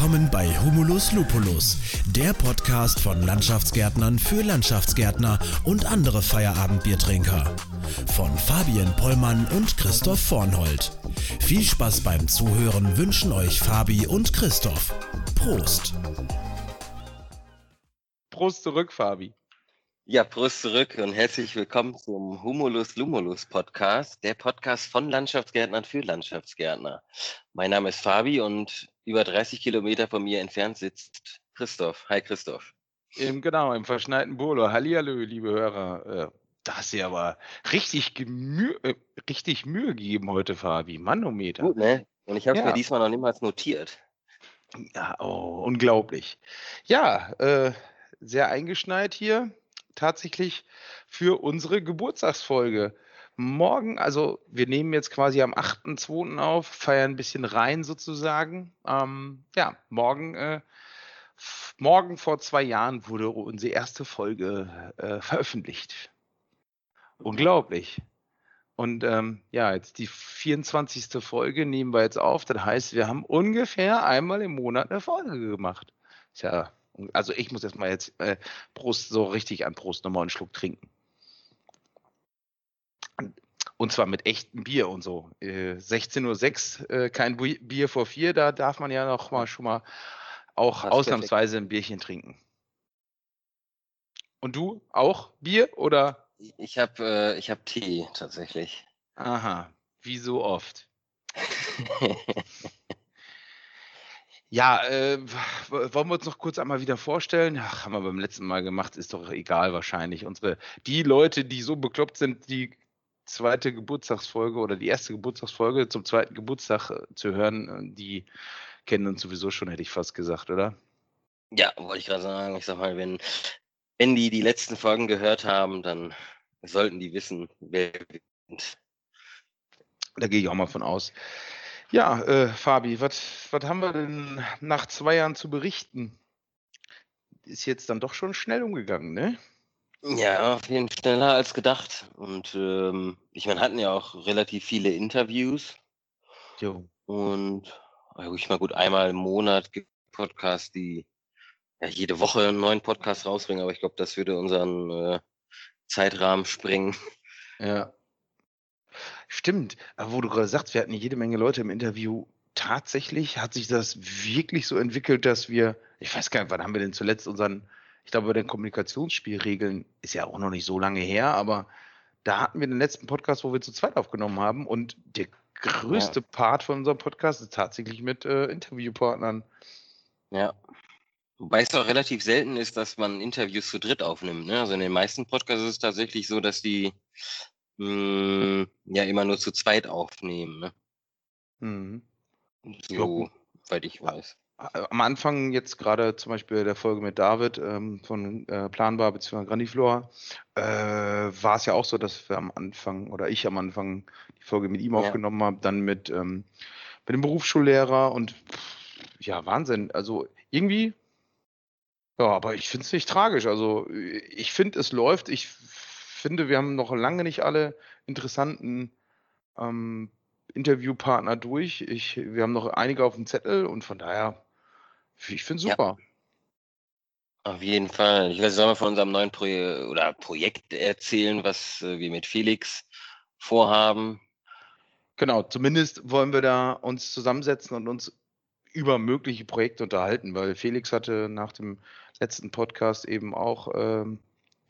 Willkommen bei Humulus Lupulus, der Podcast von Landschaftsgärtnern für Landschaftsgärtner und andere Feierabendbiertrinker. Von Fabian Pollmann und Christoph Vornhold. Viel Spaß beim Zuhören wünschen euch Fabi und Christoph. Prost! Prost zurück, Fabi. Ja, Prost zurück und herzlich willkommen zum Humulus Lumulus Podcast, der Podcast von Landschaftsgärtnern für Landschaftsgärtner. Mein Name ist Fabi und über 30 Kilometer von mir entfernt sitzt Christoph. Hi Christoph. Im, genau, im verschneiten Bolo. Hallihallo, liebe Hörer. Äh, da hast du ja aber richtig, Gemü äh, richtig Mühe gegeben heute, Fabi. Manometer. Gut, ne? Und ich habe es ja. mir diesmal noch niemals notiert. Ja, oh, unglaublich. Ja, äh, sehr eingeschneit hier tatsächlich für unsere Geburtstagsfolge. Morgen, also wir nehmen jetzt quasi am 8.2. auf, feiern ein bisschen rein sozusagen. Ähm, ja, morgen, äh, morgen vor zwei Jahren wurde unsere erste Folge äh, veröffentlicht. Unglaublich. Und ähm, ja, jetzt die 24. Folge nehmen wir jetzt auf. Das heißt, wir haben ungefähr einmal im Monat eine Folge gemacht. Ist ja also ich muss jetzt mal jetzt äh, Prost so richtig an Prost nochmal einen Schluck trinken. Und zwar mit echtem Bier und so. Äh, 16.06 Uhr, äh, kein Bier vor vier, da darf man ja noch mal schon mal auch Passt ausnahmsweise perfekt. ein Bierchen trinken. Und du auch Bier oder? Ich habe äh, hab Tee tatsächlich. Aha, wie so oft. Ja, äh, wollen wir uns noch kurz einmal wieder vorstellen? Ach, haben wir beim letzten Mal gemacht, ist doch egal wahrscheinlich. Unsere, die Leute, die so bekloppt sind, die zweite Geburtstagsfolge oder die erste Geburtstagsfolge zum zweiten Geburtstag äh, zu hören, äh, die kennen uns sowieso schon, hätte ich fast gesagt, oder? Ja, wollte ich gerade sagen. Ich sag mal, wenn, wenn die die letzten Folgen gehört haben, dann sollten die wissen, wer wir sind. Da gehe ich auch mal von aus. Ja, äh, Fabi, was haben wir denn nach zwei Jahren zu berichten? Ist jetzt dann doch schon schnell umgegangen, ne? Ja, auf jeden Fall schneller als gedacht. Und ähm, ich meine, hatten ja auch relativ viele Interviews. Jo. Und also ich mal gut, einmal im Monat gibt Podcasts, die ja, jede Woche einen neuen Podcast rausbringen, aber ich glaube, das würde unseren äh, Zeitrahmen sprengen. Ja. Stimmt, aber wo du gerade sagst, wir hatten jede Menge Leute im Interview. Tatsächlich hat sich das wirklich so entwickelt, dass wir, ich weiß gar nicht, wann haben wir denn zuletzt unseren, ich glaube, bei den Kommunikationsspielregeln ist ja auch noch nicht so lange her, aber da hatten wir den letzten Podcast, wo wir zu zweit aufgenommen haben und der größte ja. Part von unserem Podcast ist tatsächlich mit äh, Interviewpartnern. Ja. Wobei es auch relativ selten ist, dass man Interviews zu dritt aufnimmt. Ne? Also in den meisten Podcasts ist es tatsächlich so, dass die mh, hm, ja immer nur zu zweit aufnehmen. Ne? Mhm. So, weit ich weiß. Am Anfang jetzt gerade zum Beispiel der Folge mit David ähm, von äh, Planbar bzw. Grandiflor äh, war es ja auch so, dass wir am Anfang oder ich am Anfang die Folge mit ihm ja. aufgenommen habe, dann mit, ähm, mit dem Berufsschullehrer und ja, Wahnsinn. Also irgendwie, ja, aber ich finde es nicht tragisch. Also ich finde, es läuft. Ich finde, wir haben noch lange nicht alle interessanten ähm, Interviewpartner durch. Ich, wir haben noch einige auf dem Zettel und von daher, ich finde es super. Ja. Auf jeden Fall. Ich weiß, sollen wir von unserem neuen Pro oder Projekt erzählen, was äh, wir mit Felix vorhaben? Genau, zumindest wollen wir da uns zusammensetzen und uns über mögliche Projekte unterhalten, weil Felix hatte nach dem letzten Podcast eben auch ähm,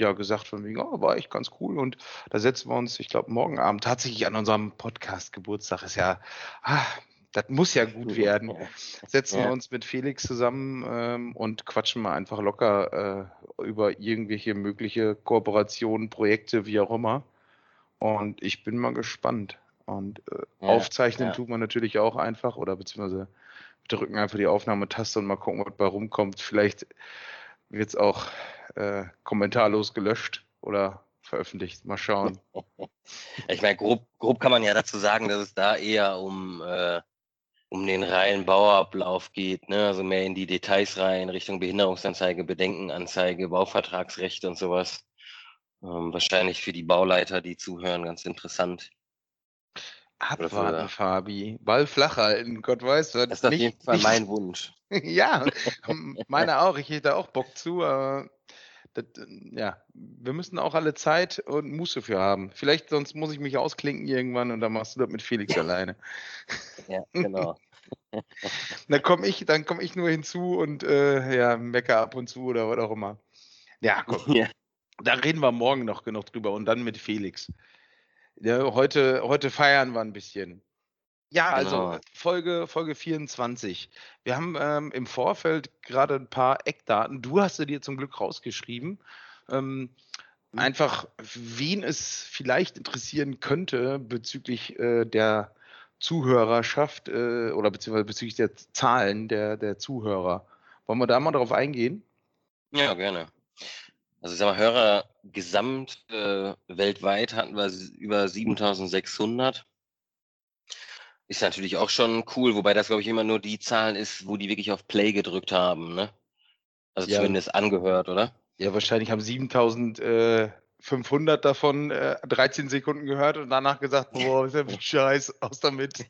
ja gesagt von wegen, oh, war echt ganz cool. Und da setzen wir uns, ich glaube, morgen Abend tatsächlich an unserem Podcast Geburtstag ist ja, ah, das muss ja gut werden. Setzen ja. wir uns mit Felix zusammen ähm, und quatschen mal einfach locker äh, über irgendwelche mögliche Kooperationen, Projekte, wie auch immer. Und ich bin mal gespannt. Und äh, ja, aufzeichnen ja. tut man natürlich auch einfach oder beziehungsweise drücken einfach die Aufnahmetaste und mal gucken, was bei rumkommt. Vielleicht wird es auch äh, kommentarlos gelöscht oder veröffentlicht. Mal schauen. Ich meine, grob, grob kann man ja dazu sagen, dass es da eher um, äh, um den reinen Bauablauf geht, ne? also mehr in die Details rein, Richtung Behinderungsanzeige, Bedenkenanzeige, Bauvertragsrecht und sowas. Ähm, wahrscheinlich für die Bauleiter, die zuhören, ganz interessant. Abwarten, Fabi. Ball flach halten, Gott weiß. Das ist auf jeden Fall nicht, mein Wunsch. ja, meiner auch. Ich hätte auch Bock zu, aber das, ja, wir müssen auch alle Zeit und Muße für haben. Vielleicht sonst muss ich mich ausklinken irgendwann und dann machst du das mit Felix alleine. Ja, genau. dann komme ich, dann komme ich nur hinzu und äh, ja, mecker ab und zu oder was auch immer. Ja, komm. Ja. Da reden wir morgen noch genug drüber und dann mit Felix. Ja, heute, heute feiern wir ein bisschen. Ja, also genau. Folge, Folge 24. Wir haben ähm, im Vorfeld gerade ein paar Eckdaten. Du hast sie dir zum Glück rausgeschrieben. Ähm, mhm. einfach, wen es vielleicht interessieren könnte bezüglich äh, der Zuhörerschaft äh, oder beziehungsweise bezüglich der Zahlen der, der Zuhörer. Wollen wir da mal drauf eingehen? Ja, gerne. Also ich sag mal, Hörer gesamt äh, weltweit hatten wir über 7600. Ist natürlich auch schon cool, wobei das, glaube ich, immer nur die Zahlen ist, wo die wirklich auf Play gedrückt haben, ne? Also ja. zumindest angehört, oder? Ja, wahrscheinlich haben 7500 davon äh, 13 Sekunden gehört und danach gesagt, boah, ist ja Scheiß, aus damit.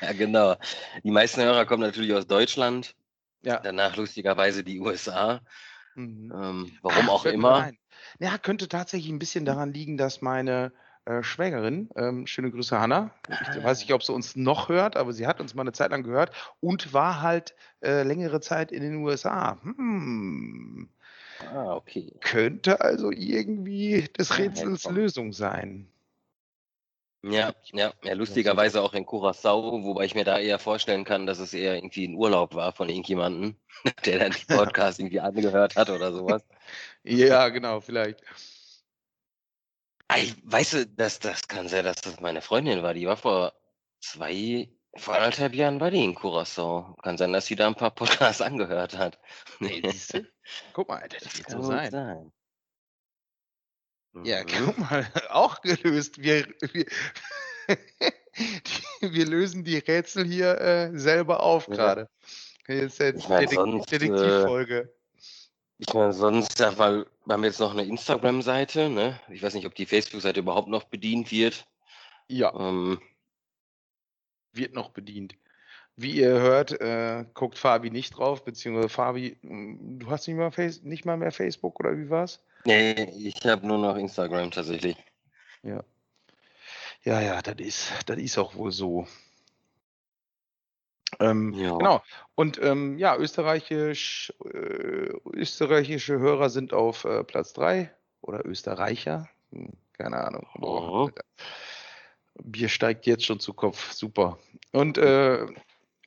ja, genau. Die meisten Hörer kommen natürlich aus Deutschland. Ja. Danach lustigerweise die USA. Mhm. Ähm, warum Ach, auch immer. Nein. Ja, könnte tatsächlich ein bisschen daran liegen, dass meine äh, Schwägerin, ähm, schöne Grüße Hanna. Ich weiß nicht, ob sie uns noch hört, aber sie hat uns mal eine Zeit lang gehört und war halt äh, längere Zeit in den USA. Hm. Ah, okay. Könnte also irgendwie des Rätsels ja, Lösung sein. Ja, ja, ja, lustigerweise auch in Curacao, wobei ich mir da eher vorstellen kann, dass es eher irgendwie ein Urlaub war von irgendjemandem, der dann die Podcast irgendwie angehört hat oder sowas. Ja, genau, vielleicht. Weißt du, das, das kann sein, dass das meine Freundin war. Die war vor zwei, vor anderthalb Jahren war die in Curaçao. Kann sein, dass sie da ein paar Podcasts angehört hat. Nee, siehst du? Guck mal, das, das wird so sein. sein. Ja, mhm. guck mal, auch gelöst. Wir, wir, wir lösen die Rätsel hier äh, selber auf gerade. Jetzt jetzt Detektivfolge. Äh, ich meine, sonst ja, weil, wir haben jetzt noch eine Instagram-Seite, ne? Ich weiß nicht, ob die Facebook-Seite überhaupt noch bedient wird. Ja. Ähm, wird noch bedient. Wie ihr hört, äh, guckt Fabi nicht drauf, beziehungsweise Fabi, hm, du hast nicht mal, Face nicht mal mehr Facebook oder wie war's? Nee, ich habe nur noch Instagram tatsächlich. Ja. Ja, ja, das ist, das ist auch wohl so. Ähm, ja. Genau. Und ähm, ja, österreichisch, äh, österreichische Hörer sind auf äh, Platz 3 oder Österreicher. Hm, keine Ahnung. Oh. Bier steigt jetzt schon zu Kopf. Super. Und, äh,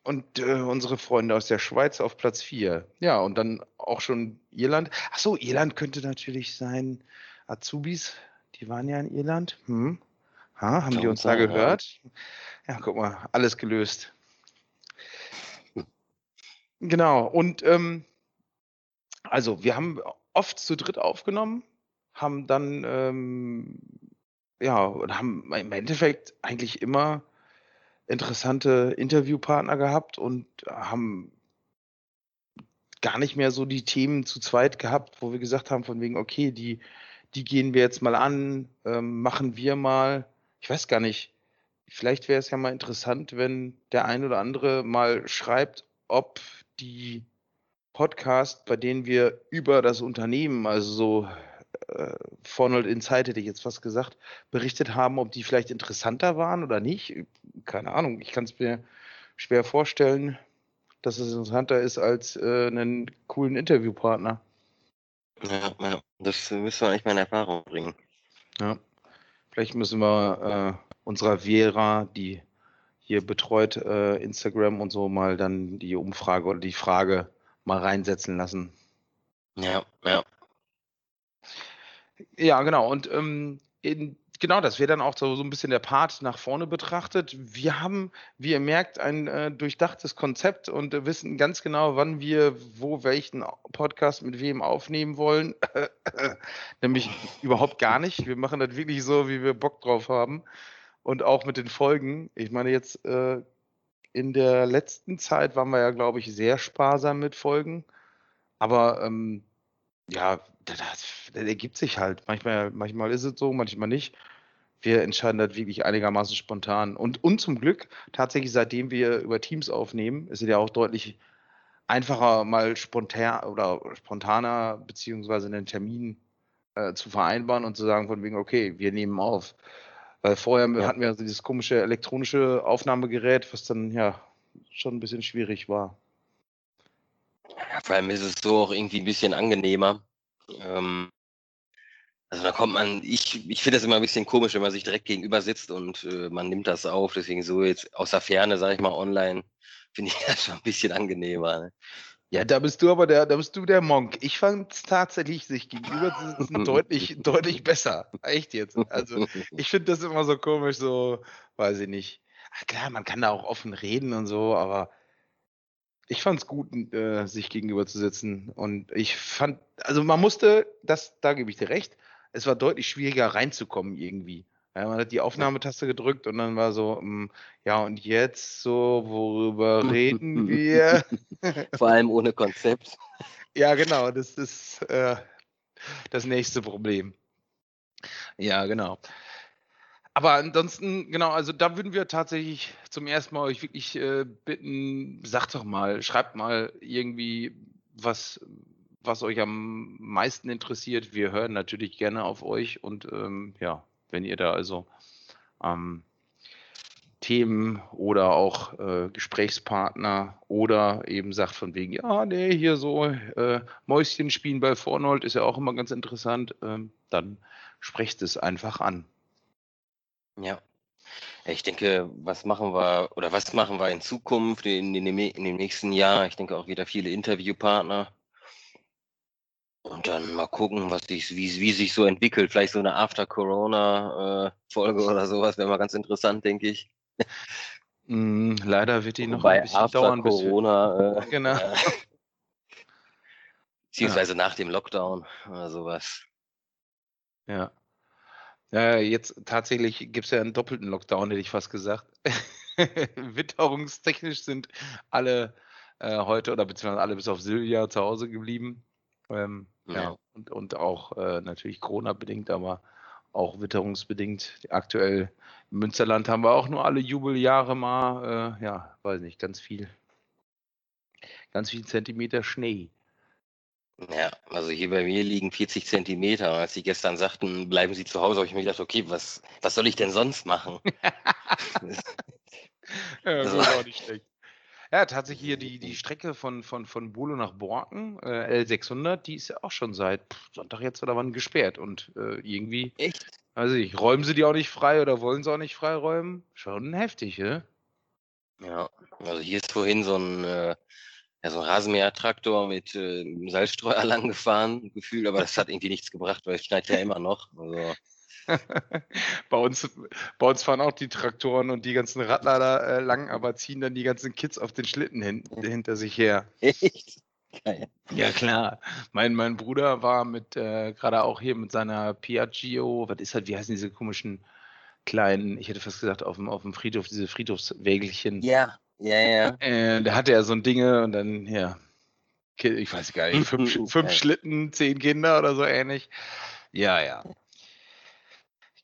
und äh, unsere Freunde aus der Schweiz auf Platz 4. Ja, und dann auch schon Irland. Achso, Irland könnte natürlich sein. Azubis, die waren ja in Irland. Hm. Ha, haben die uns da gehört? Ja, guck mal, alles gelöst. Genau, und ähm, also wir haben oft zu dritt aufgenommen, haben dann, ähm, ja, und haben im Endeffekt eigentlich immer interessante Interviewpartner gehabt und haben gar nicht mehr so die Themen zu zweit gehabt, wo wir gesagt haben, von wegen, okay, die, die gehen wir jetzt mal an, ähm, machen wir mal. Ich weiß gar nicht, vielleicht wäre es ja mal interessant, wenn der ein oder andere mal schreibt, ob die Podcasts, bei denen wir über das Unternehmen, also so äh, Fornold Insight hätte ich jetzt fast gesagt, berichtet haben, ob die vielleicht interessanter waren oder nicht. Keine Ahnung, ich kann es mir schwer vorstellen, dass es interessanter ist als äh, einen coolen Interviewpartner. Ja, ja, das müssen wir eigentlich mal in Erfahrung bringen. Ja, vielleicht müssen wir äh, unserer Vera, die hier betreut äh, Instagram und so mal dann die Umfrage oder die Frage mal reinsetzen lassen. Ja, ja. Ja, genau. Und ähm, in, genau, das wäre dann auch so, so ein bisschen der Part nach vorne betrachtet. Wir haben, wie ihr merkt, ein äh, durchdachtes Konzept und äh, wissen ganz genau, wann wir wo welchen Podcast mit wem aufnehmen wollen. Nämlich überhaupt gar nicht. Wir machen das wirklich so, wie wir Bock drauf haben und auch mit den Folgen. Ich meine, jetzt äh, in der letzten Zeit waren wir ja, glaube ich, sehr sparsam mit Folgen. Aber ähm, ja, das, das, ergibt sich halt. Manchmal, manchmal ist es so, manchmal nicht. wir entscheiden das wirklich einigermaßen spontan. Und, und zum Glück, tatsächlich, seitdem wir über Teams aufnehmen, ist es ja auch deutlich einfacher, mal spontan oder spontaner beziehungsweise einen Termin äh, zu vereinbaren und zu sagen, von wegen, okay, wir nehmen auf. Weil vorher ja. hatten wir also dieses komische elektronische Aufnahmegerät, was dann ja schon ein bisschen schwierig war. Ja, vor allem ist es so auch irgendwie ein bisschen angenehmer. Ähm, also da kommt man, ich, ich finde das immer ein bisschen komisch, wenn man sich direkt gegenüber sitzt und äh, man nimmt das auf. Deswegen so jetzt aus der Ferne, sage ich mal, online, finde ich das schon ein bisschen angenehmer. Ne? Ja, da bist du aber der, da bist du der Monk. Ich fand es tatsächlich sich gegenüber zu sitzen deutlich, deutlich besser. Echt jetzt. Also ich finde das immer so komisch, so, weiß ich nicht. Ach, klar, man kann da auch offen reden und so, aber ich fand es gut, äh, sich gegenüber zu sitzen. Und ich fand, also man musste, das, da gebe ich dir recht, es war deutlich schwieriger reinzukommen irgendwie. Ja, man hat die Aufnahmetaste gedrückt und dann war so, hm, ja, und jetzt so, worüber reden wir? Vor allem ohne Konzept. Ja, genau, das ist äh, das nächste Problem. Ja, genau. Aber ansonsten, genau, also da würden wir tatsächlich zum ersten Mal euch wirklich äh, bitten, sagt doch mal, schreibt mal irgendwie, was, was euch am meisten interessiert. Wir hören natürlich gerne auf euch und ähm, ja, wenn ihr da also ähm, Themen oder auch äh, Gesprächspartner oder eben sagt von wegen, ja, nee, hier so äh, Mäuschen spielen bei Vornold ist ja auch immer ganz interessant, ähm, dann sprecht es einfach an. Ja. Ich denke, was machen wir oder was machen wir in Zukunft, in, in, dem, in dem nächsten Jahr? Ich denke auch wieder viele Interviewpartner. Und dann mal gucken, was sich, wie, wie sich so entwickelt. Vielleicht so eine After-Corona-Folge oder sowas wäre mal ganz interessant, denke ich. Mm, leider wird die noch Bei ein bisschen After dauern. Corona. Äh, genau. Äh, beziehungsweise ja. nach dem Lockdown oder sowas. Ja. Ja, jetzt tatsächlich gibt es ja einen doppelten Lockdown, hätte ich fast gesagt. Witterungstechnisch sind alle äh, heute oder beziehungsweise alle bis auf Silvia zu Hause geblieben. Ähm, ja. und, und auch äh, natürlich Corona-bedingt, aber auch witterungsbedingt. Aktuell im Münsterland haben wir auch nur alle Jubeljahre mal, äh, ja, weiß nicht, ganz viel, ganz viel Zentimeter Schnee. Ja, also hier bei mir liegen 40 Zentimeter. als Sie gestern sagten, bleiben Sie zu Hause, habe ich mir gedacht, okay, was, was soll ich denn sonst machen? ja, das war auch nicht schlecht. Ja, tatsächlich hier die, die Strecke von, von, von Bulo nach Borken, äh, L600, die ist ja auch schon seit Sonntag jetzt oder wann gesperrt. Und äh, irgendwie, Echt? also ich, räumen sie die auch nicht frei oder wollen sie auch nicht freiräumen? Schon heftig, ne? Ja, also hier ist vorhin so ein, äh, ja, so ein Rasenmähertraktor mit äh, Salzstreuer lang gefahren, gefühlt, aber das hat irgendwie nichts gebracht, weil es schneit ja immer noch. Also. Bei, uns, bei uns fahren auch die Traktoren und die ganzen Radlader äh, lang, aber ziehen dann die ganzen Kids auf den Schlitten hin, hinter sich her. Echt? Ja, klar. Mein, mein Bruder war mit, äh, gerade auch hier mit seiner Piaggio, was ist halt, wie heißen diese komischen kleinen, ich hätte fast gesagt, auf dem, auf dem Friedhof, diese Friedhofswägelchen. Ja, ja, ja. Äh, da hatte er so ein Dinge und dann, ja, ich weiß gar nicht, fünf, fünf Schlitten, zehn Kinder oder so ähnlich. Ja, ja.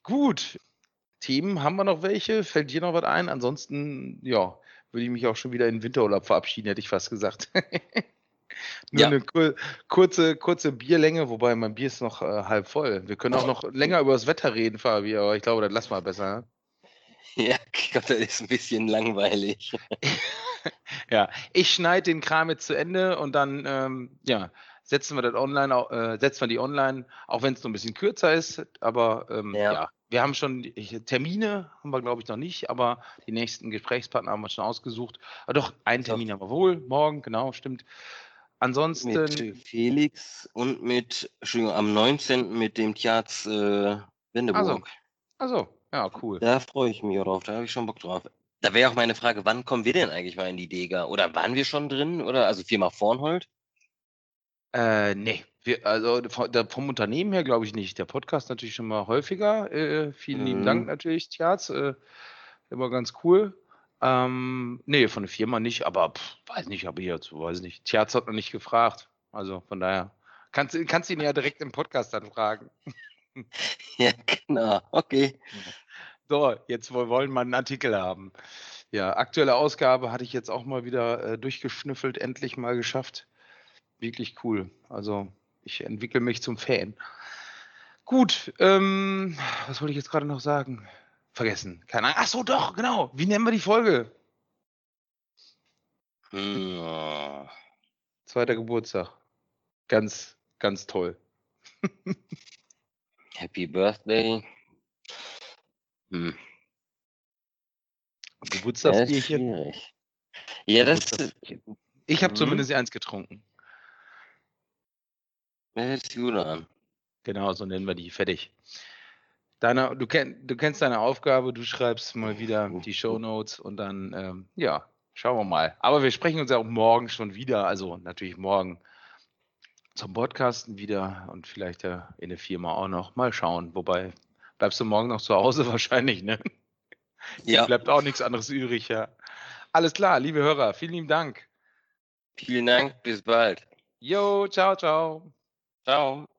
Gut. Themen haben wir noch welche? Fällt dir noch was ein? Ansonsten, ja, würde ich mich auch schon wieder in den Winterurlaub verabschieden, hätte ich fast gesagt. Nur ja. eine kur kurze, kurze Bierlänge, wobei mein Bier ist noch äh, halb voll. Wir können auch noch länger über das Wetter reden, Fabi, aber ich glaube, das lassen wir besser. Ne? Ja, ich glaube, das ist ein bisschen langweilig. ja, ich schneide den Kram jetzt zu Ende und dann, ähm, ja, setzen wir das online, äh, setzen wir die online, auch wenn es noch ein bisschen kürzer ist. Aber ähm, ja. ja. wir haben schon Termine, haben wir glaube ich noch nicht, aber die nächsten Gesprächspartner haben wir schon ausgesucht. Aber doch, einen Termin haben wir wohl, morgen, genau, stimmt. Ansonsten. Mit Felix und mit, Entschuldigung, am 19. mit dem Tjaz äh, Windeburg. Also, also, ja, cool. Da freue ich mich drauf, da habe ich schon Bock drauf. Da wäre auch meine Frage, wann kommen wir denn eigentlich mal in die Dega? Oder waren wir schon drin? Oder also Firma Vornhold? Äh, nee. Wir, also vom Unternehmen her glaube ich nicht. Der Podcast natürlich schon mal häufiger. Äh, vielen mhm. lieben Dank natürlich, Tjaz. Äh, immer ganz cool. Ähm, nee, von der Firma nicht, aber pff, weiß nicht, aber jetzt, weiß nicht. Tjaz hat noch nicht gefragt. Also von daher. Kannst, kannst ihn ja direkt im Podcast dann fragen. Ja, genau. Okay. So, jetzt wollen wir einen Artikel haben. Ja, aktuelle Ausgabe hatte ich jetzt auch mal wieder äh, durchgeschnüffelt, endlich mal geschafft. Wirklich cool. Also ich entwickle mich zum Fan. Gut, ähm, was wollte ich jetzt gerade noch sagen? Vergessen. Keine Ahnung. Ach so, doch, genau. Wie nennen wir die Folge? Ja. Zweiter Geburtstag. Ganz, ganz toll. Happy Birthday. Hm. Geburtstagsbierchen. Ja, das Ich habe mhm. zumindest eins getrunken. An. Genau, so nennen wir die. Fertig. Deine, du, kenn, du kennst deine Aufgabe, du schreibst mal wieder die Show Notes und dann, ähm, ja, schauen wir mal. Aber wir sprechen uns ja auch morgen schon wieder, also natürlich morgen zum Podcasten wieder und vielleicht ja in der Firma auch noch. Mal schauen. Wobei, bleibst du morgen noch zu Hause wahrscheinlich, ne? Ja. Bleibt auch nichts anderes übrig, ja. Alles klar, liebe Hörer, vielen lieben Dank. Vielen Dank, bis bald. Jo, ciao, ciao. Ciao.